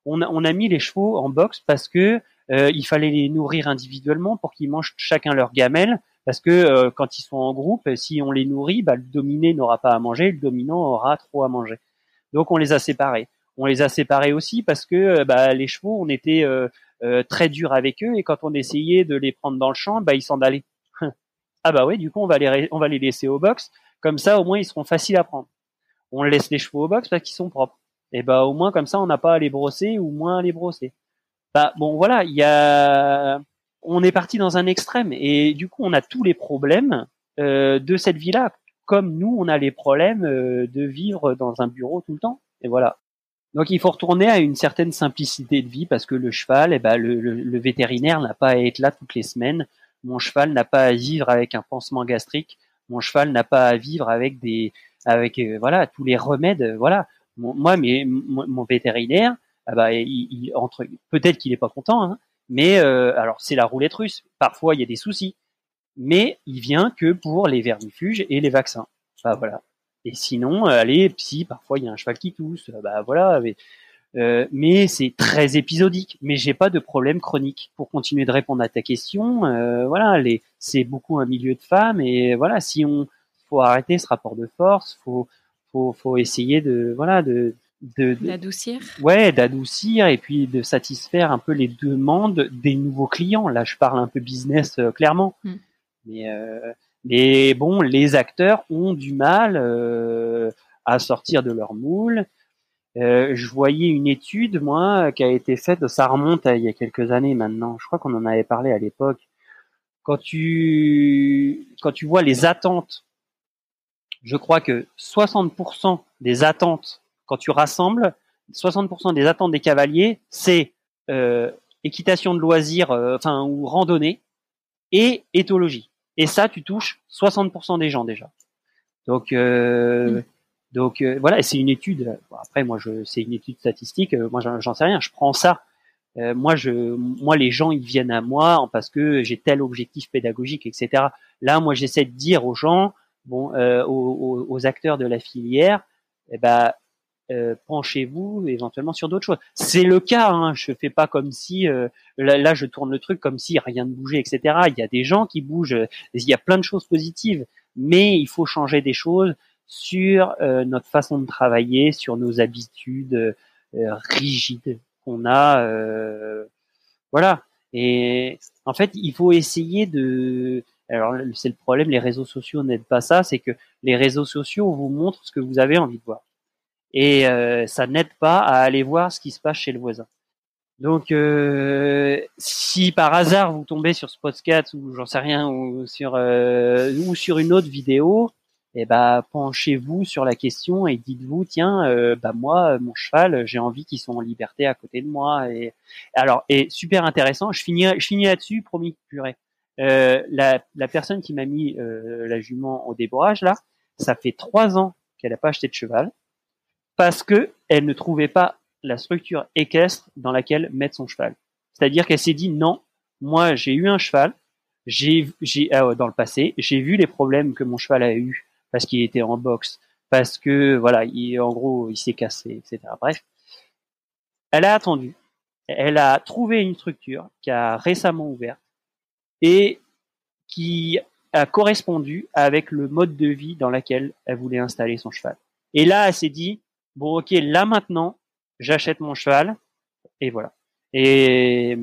on a, on a mis les chevaux en box parce que euh, il fallait les nourrir individuellement pour qu'ils mangent chacun leur gamelle. Parce que euh, quand ils sont en groupe, si on les nourrit, bah, le dominé n'aura pas à manger, le dominant aura trop à manger. Donc on les a séparés. On les a séparés aussi parce que euh, bah, les chevaux, on était euh, très dur avec eux et quand on essayait de les prendre dans le champ, bah, ils s'en allaient. ah bah oui, du coup on va les on va les laisser au box. Comme ça, au moins ils seront faciles à prendre. On laisse les chevaux au box parce qu'ils sont propres. Et bah au moins comme ça, on n'a pas à les brosser ou moins à les brosser. Bah bon voilà, il y a on est parti dans un extrême et du coup on a tous les problèmes euh, de cette vie-là, comme nous on a les problèmes euh, de vivre dans un bureau tout le temps. Et voilà. Donc il faut retourner à une certaine simplicité de vie parce que le cheval, eh ben, le, le, vétérinaire n'a pas à être là toutes les semaines. Mon cheval n'a pas à vivre avec un pansement gastrique. Mon cheval n'a pas à vivre avec des, avec euh, voilà tous les remèdes. Voilà. moi, mais mon, vétérinaire, ah bah, il, entre peut-être qu'il est pas content, hein, mais euh, alors c'est la roulette russe. Parfois il y a des soucis, mais il vient que pour les vermifuges et les vaccins. Bah voilà. Et sinon, euh, allez, si parfois il y a un cheval qui tousse, bah voilà. Mais, euh, mais c'est très épisodique. Mais j'ai pas de problème chronique. Pour continuer de répondre à ta question, euh, voilà, les, c'est beaucoup un milieu de femmes et voilà, si on faut arrêter ce rapport de force, faut faut, faut essayer de voilà de d'adoucir. Ouais d'adoucir et puis de satisfaire un peu les demandes des nouveaux clients. Là je parle un peu business euh, clairement. Hmm. mais euh, mais bon les acteurs ont du mal euh, à sortir de leur moule. Euh, je voyais une étude moi qui a été faite ça remonte à il y a quelques années maintenant je crois qu'on en avait parlé à l'époque. Quand tu quand tu vois les attentes je crois que 60% des attentes quand tu rassembles 60% des attentes des cavaliers, c'est euh, équitation de loisirs, euh, enfin ou randonnée et éthologie. Et ça, tu touches 60% des gens déjà. Donc, euh, mmh. donc voilà, c'est une étude. après, moi, je, c'est une étude statistique. Moi, j'en sais rien. Je prends ça. moi, je, moi, les gens, ils viennent à moi parce que j'ai tel objectif pédagogique, etc. Là, moi, j'essaie de dire aux gens, bon, aux, aux, acteurs de la filière, eh ben, euh, penchez-vous éventuellement sur d'autres choses. C'est le cas, hein, je fais pas comme si euh, là, je tourne le truc comme si rien ne bougeait, etc. Il y a des gens qui bougent, il y a plein de choses positives, mais il faut changer des choses sur euh, notre façon de travailler, sur nos habitudes rigides qu'on a, voilà. Et en fait, il faut essayer de alors c'est le problème, les réseaux sociaux n'aident pas ça, c'est que les réseaux sociaux vous montrent ce que vous avez envie de voir et euh, ça n'aide pas à aller voir ce qui se passe chez le voisin. Donc, euh, si par hasard vous tombez sur ce podcast ou j'en sais rien ou sur euh, ou sur une autre vidéo, eh ben penchez-vous sur la question et dites-vous tiens, euh, bah moi mon cheval, j'ai envie qu'il soit en liberté à côté de moi. Et alors et super intéressant, je finis je finis là-dessus, promis purée. Euh, la, la personne qui m'a mis euh, la jument au débourrage là, ça fait trois ans qu'elle n'a pas acheté de cheval parce que elle ne trouvait pas la structure équestre dans laquelle mettre son cheval. C'est-à-dire qu'elle s'est dit non, moi j'ai eu un cheval, j'ai j'ai ah dans le passé, j'ai vu les problèmes que mon cheval a eu parce qu'il était en boxe, parce que voilà, il, en gros il s'est cassé, etc. Bref, elle a attendu, elle a trouvé une structure qui a récemment ouvert et qui a correspondu avec le mode de vie dans lequel elle voulait installer son cheval. Et là, elle s'est dit, bon ok là maintenant j'achète mon cheval et voilà. Et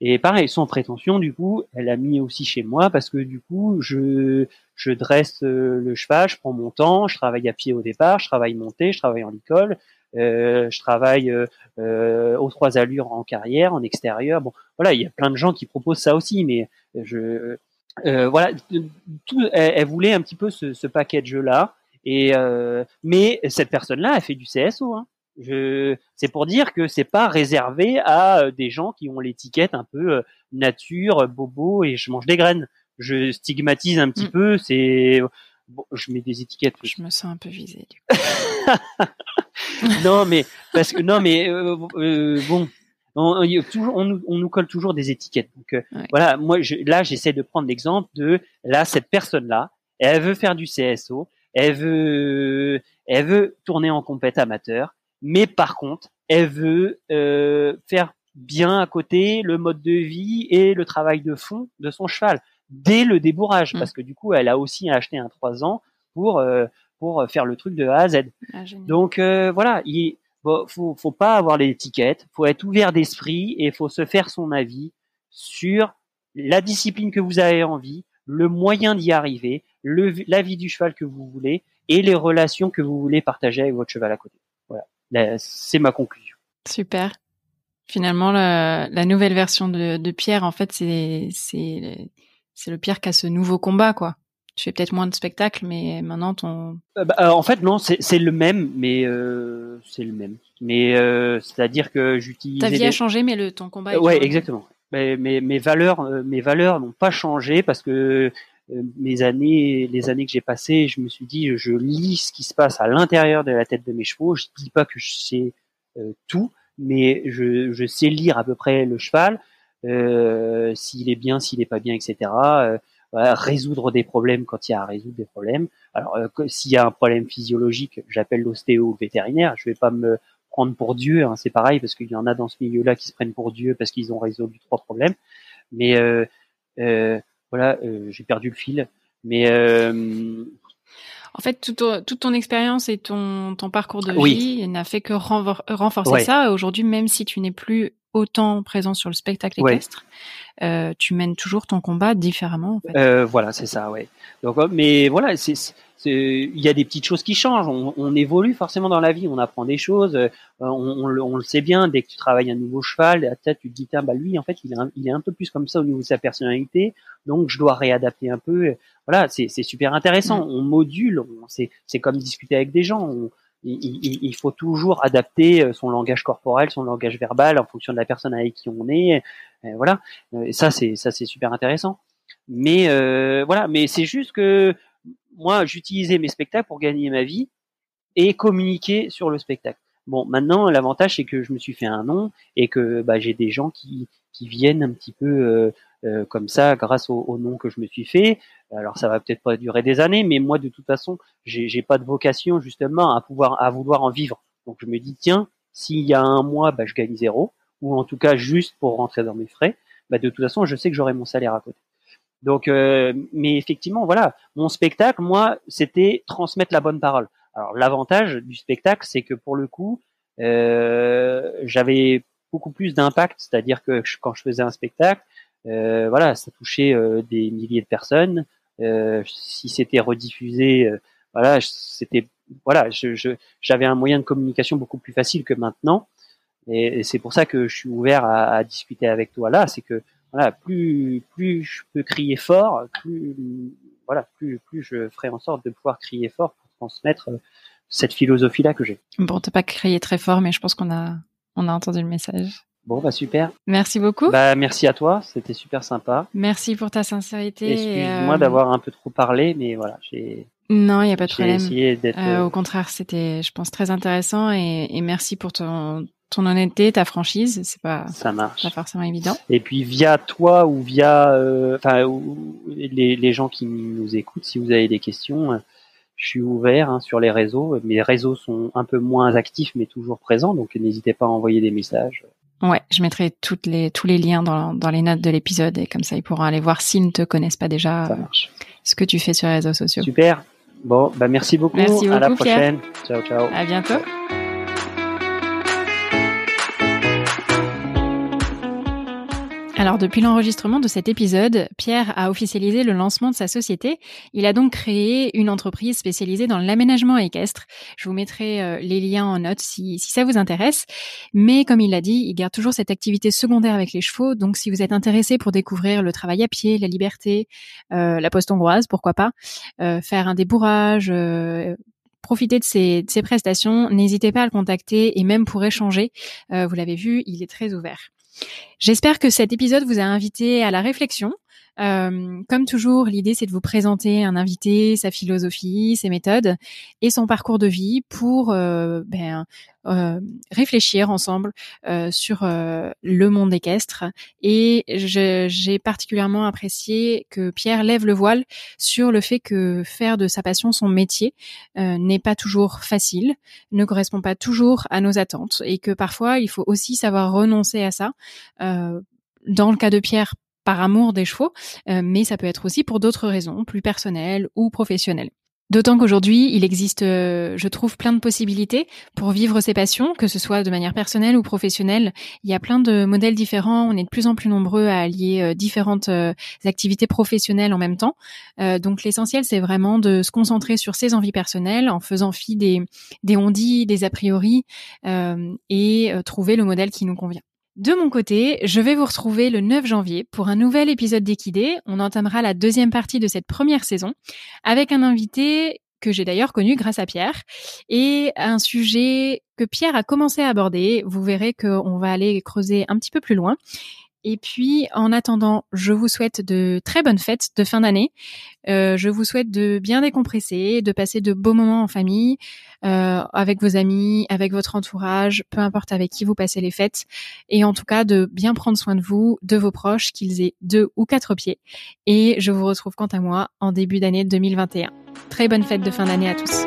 et pareil sans prétention du coup elle a mis aussi chez moi parce que du coup je je dresse euh, le cheval je prends mon temps je travaille à pied au départ je travaille monté je travaille en licol euh, je travaille euh, aux trois allures en carrière en extérieur. Bon voilà il y a plein de gens qui proposent ça aussi mais je voilà tout elle, elle, voulait un petit peu ce, ce package là et euh, mais cette personne-là a fait du CSO. Hein. Je, c'est pour dire que c'est pas réservé à euh, des gens qui ont l'étiquette un peu euh, nature, bobo et je mange des graines. Je stigmatise un petit mm. peu. C'est bon, je mets des étiquettes. Je me sens un peu visée. Du coup. non, mais parce que non, mais euh, euh, bon, on, toujours, on, on, nous colle toujours des étiquettes. Donc ouais. voilà, moi je, là j'essaie de prendre l'exemple de là cette personne là, elle veut faire du CSO, elle veut, elle veut tourner en compète amateur, mais par contre, elle veut euh, faire bien à côté le mode de vie et le travail de fond de son cheval dès le débourrage, mmh. parce que du coup, elle a aussi acheté un 3 ans pour euh, pour faire le truc de A à Z. Ah, Donc euh, voilà, il faut, faut pas avoir l'étiquette, faut être ouvert d'esprit et faut se faire son avis sur la discipline que vous avez envie, le moyen d'y arriver, la vie du cheval que vous voulez et les relations que vous voulez partager avec votre cheval à côté. Voilà, c'est ma conclusion. Super. Finalement, la, la nouvelle version de, de, Pierre, en fait, c'est le Pierre qui a ce nouveau combat, quoi. Tu fais peut-être moins de spectacles, mais maintenant ton. Euh, bah, euh, en fait, non, c'est le même, mais euh, c'est le même. Mais euh, c'est-à-dire que j'utilise. Ta vie a changé, mais le ton combat. ouais, exactement. Mais, mais mes valeurs, mes valeurs n'ont pas changé parce que mes années, les années que j'ai passées, je me suis dit, je lis ce qui se passe à l'intérieur de la tête de mes chevaux. Je dis pas que je sais tout, mais je, je, sais lire à peu près le cheval, euh, s'il est bien, s'il est pas bien, etc. Euh, résoudre des problèmes quand il y a à résoudre des problèmes. Alors, euh, s'il y a un problème physiologique, j'appelle l'ostéo vétérinaire. Je vais pas me prendre pour Dieu, hein, c'est pareil, parce qu'il y en a dans ce milieu-là qui se prennent pour Dieu parce qu'ils ont résolu trois problèmes. Mais euh, euh, voilà, j'ai perdu le fil. Mais en fait, toute ton expérience et ton, ton parcours de vie n'a fait que renforcer ça. Aujourd'hui, même si tu n'es plus autant présent sur le spectacle équestre, euh, tu mènes toujours ton combat différemment. En fait. euh, voilà, c'est ça, ouais. Donc, euh, mais voilà, il y a des petites choses qui changent. On, on, évolue forcément dans la vie, on apprend des choses. Euh, on, le sait bien. Dès que tu travailles un nouveau cheval, peut-être tu te dis tiens bah lui en fait il est un, il est un peu plus comme ça au niveau de sa personnalité, donc je dois réadapter un peu. Voilà, c'est super intéressant. On module. C'est c'est comme discuter avec des gens. Il, faut toujours adapter euh, son langage corporel, son langage verbal en fonction de la personne avec qui on est. voilà, et ça c'est ça c'est super intéressant. Mais euh, voilà, mais c'est juste que moi, j'utilisais mes spectacles pour gagner ma vie et communiquer sur le spectacle. Bon, maintenant, l'avantage, c'est que je me suis fait un nom et que bah, j'ai des gens qui, viennent un petit peu euh, euh, comme ça grâce au, nom que je me suis fait. Alors, ça va peut-être pas durer des années, mais moi, de toute façon, j'ai pas de vocation justement à pouvoir à vouloir en vivre. Donc, je me dis tiens, s'il y a un mois, bah, je gagne zéro, ou en tout cas juste pour rentrer dans mes frais. Bah, de toute façon, je sais que j'aurai mon salaire à côté. Donc, euh, mais effectivement, voilà, mon spectacle, moi, c'était transmettre la bonne parole. Alors, l'avantage du spectacle, c'est que pour le coup, euh, j'avais beaucoup plus d'impact, c'est-à-dire que quand je faisais un spectacle, euh, voilà, ça touchait euh, des milliers de personnes. Si c'était rediffusé, voilà, c'était, voilà, je, j'avais un moyen de communication beaucoup plus facile que maintenant. Et, c'est pour ça que je suis ouvert à, à discuter avec toi là, c'est que voilà, plus plus je peux crier fort, plus voilà, plus plus je ferai en sorte de pouvoir crier fort pour transmettre euh, cette philosophie là que j'ai. Bon, t'as pas crié très fort, mais je pense qu'on a on a entendu le message. Bon, bah super. Merci beaucoup. Bah merci à toi, c'était super sympa. Merci pour ta sincérité. Excuse-moi euh, d'avoir un peu trop parlé, mais voilà, j'ai. Non, il y a pas de problème. Essayé d'être. Euh, au contraire, c'était, je pense, très intéressant et, et merci pour ton ton honnêteté, ta franchise, c'est pas ça marche pas forcément évident. Et puis via toi ou via euh, les, les gens qui nous écoutent, si vous avez des questions, euh, je suis ouvert hein, sur les réseaux. Mes réseaux sont un peu moins actifs mais toujours présents, donc n'hésitez pas à envoyer des messages. Ouais, je mettrai toutes les tous les liens dans, dans les notes de l'épisode et comme ça ils pourront aller voir s'ils ne te connaissent pas déjà euh, ce que tu fais sur les réseaux sociaux. Super. Bon, bah merci beaucoup. Merci beaucoup à la prochaine. Ciao ciao. À bientôt. Alors depuis l'enregistrement de cet épisode, Pierre a officialisé le lancement de sa société. Il a donc créé une entreprise spécialisée dans l'aménagement équestre. Je vous mettrai euh, les liens en notes si, ça vous intéresse. Mais comme il l'a dit, il garde toujours cette activité secondaire avec les chevaux. Donc si vous êtes intéressé pour découvrir le travail à pied, la liberté, euh, la poste hongroise, pourquoi pas, euh, faire un débourrage, profiter de ses, de ses prestations, n'hésitez pas à le contacter et même pour échanger. vous l'avez vu, il est très ouvert. J'espère que cet épisode vous a invité à la réflexion. Euh, comme toujours, l'idée c'est de vous présenter un invité, sa philosophie, ses méthodes et son parcours de vie pour euh, ben, euh, réfléchir ensemble euh, sur le monde équestre. Et j'ai particulièrement apprécié que Pierre lève le voile sur le fait que faire de sa passion son métier n'est pas toujours facile, ne correspond pas toujours à nos attentes et que parfois il faut aussi savoir renoncer à ça. dans le cas de Pierre, par amour des chevaux, mais ça peut être aussi pour d'autres raisons, plus personnelles ou professionnelles. D'autant qu'aujourd'hui, il existe, euh, je trouve, plein de possibilités pour vivre ses passions, que ce soit de manière personnelle ou professionnelle. Il y a plein de modèles différents. On est de plus en plus nombreux à allier euh, différentes euh, activités professionnelles en même temps. donc l'essentiel, c'est vraiment de se concentrer sur ses envies personnelles en faisant fi des, des on des a priori, et trouver le modèle qui nous convient. De mon côté, je vais vous retrouver le 9 janvier pour un nouvel épisode d'Equidé. On entamera la deuxième partie de cette première saison avec un invité que j'ai d'ailleurs connu grâce à Pierre et un sujet que Pierre a commencé à aborder. Vous verrez qu'on va aller creuser un petit peu plus loin. Et puis, en attendant, je vous souhaite de très bonnes fêtes de fin d'année. Euh, je vous souhaite de bien décompresser, de passer de beaux moments en famille, euh, avec vos amis, avec votre entourage, peu importe avec qui vous passez les fêtes. Et en tout cas, de bien prendre soin de vous, de vos proches, qu'ils aient deux ou quatre pieds. Et je vous retrouve quant à moi en début d'année 2021. Très bonne fête de fin d'année à tous.